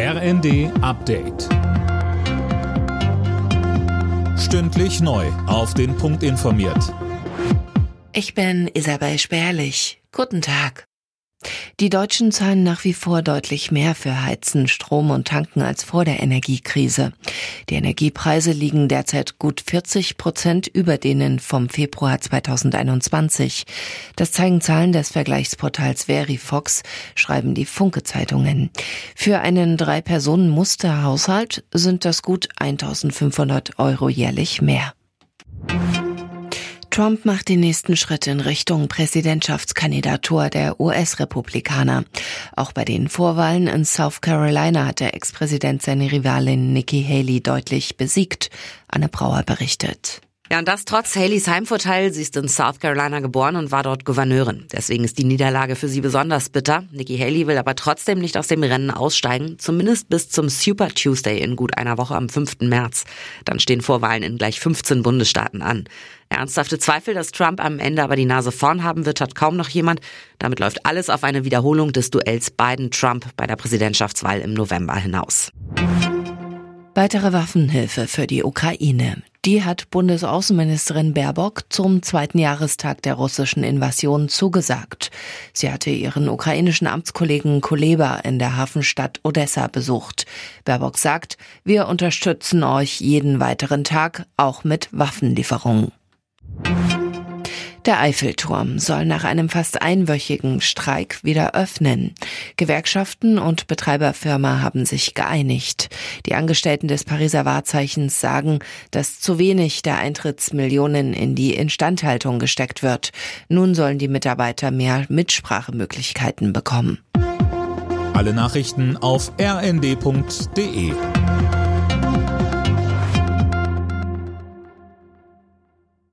RND Update. Stündlich neu. Auf den Punkt informiert. Ich bin Isabel Spärlich. Guten Tag. Die Deutschen zahlen nach wie vor deutlich mehr für Heizen, Strom und Tanken als vor der Energiekrise. Die Energiepreise liegen derzeit gut 40 Prozent über denen vom Februar 2021. Das zeigen Zahlen des Vergleichsportals Verifox, schreiben die Funke-Zeitungen. Für einen Drei-Personen-Musterhaushalt sind das gut 1500 Euro jährlich mehr. Trump macht die nächsten Schritte in Richtung Präsidentschaftskandidatur der US-Republikaner. Auch bei den Vorwahlen in South Carolina hat der Ex-Präsident seine Rivalin Nikki Haley deutlich besiegt. Anne Brauer berichtet. Ja, und das trotz Haleys Heimvorteil. Sie ist in South Carolina geboren und war dort Gouverneurin. Deswegen ist die Niederlage für sie besonders bitter. Nikki Haley will aber trotzdem nicht aus dem Rennen aussteigen, zumindest bis zum Super Tuesday in gut einer Woche am 5. März. Dann stehen Vorwahlen in gleich 15 Bundesstaaten an. Ernsthafte Zweifel, dass Trump am Ende aber die Nase vorn haben wird, hat kaum noch jemand. Damit läuft alles auf eine Wiederholung des Duells Biden-Trump bei der Präsidentschaftswahl im November hinaus. Weitere Waffenhilfe für die Ukraine. Die hat Bundesaußenministerin Baerbock zum zweiten Jahrestag der russischen Invasion zugesagt. Sie hatte ihren ukrainischen Amtskollegen Kuleba in der Hafenstadt Odessa besucht. Baerbock sagt, wir unterstützen euch jeden weiteren Tag, auch mit Waffenlieferungen. Der Eiffelturm soll nach einem fast einwöchigen Streik wieder öffnen. Gewerkschaften und Betreiberfirma haben sich geeinigt. Die Angestellten des Pariser Wahrzeichens sagen, dass zu wenig der Eintrittsmillionen in die Instandhaltung gesteckt wird. Nun sollen die Mitarbeiter mehr Mitsprachemöglichkeiten bekommen. Alle Nachrichten auf rnd.de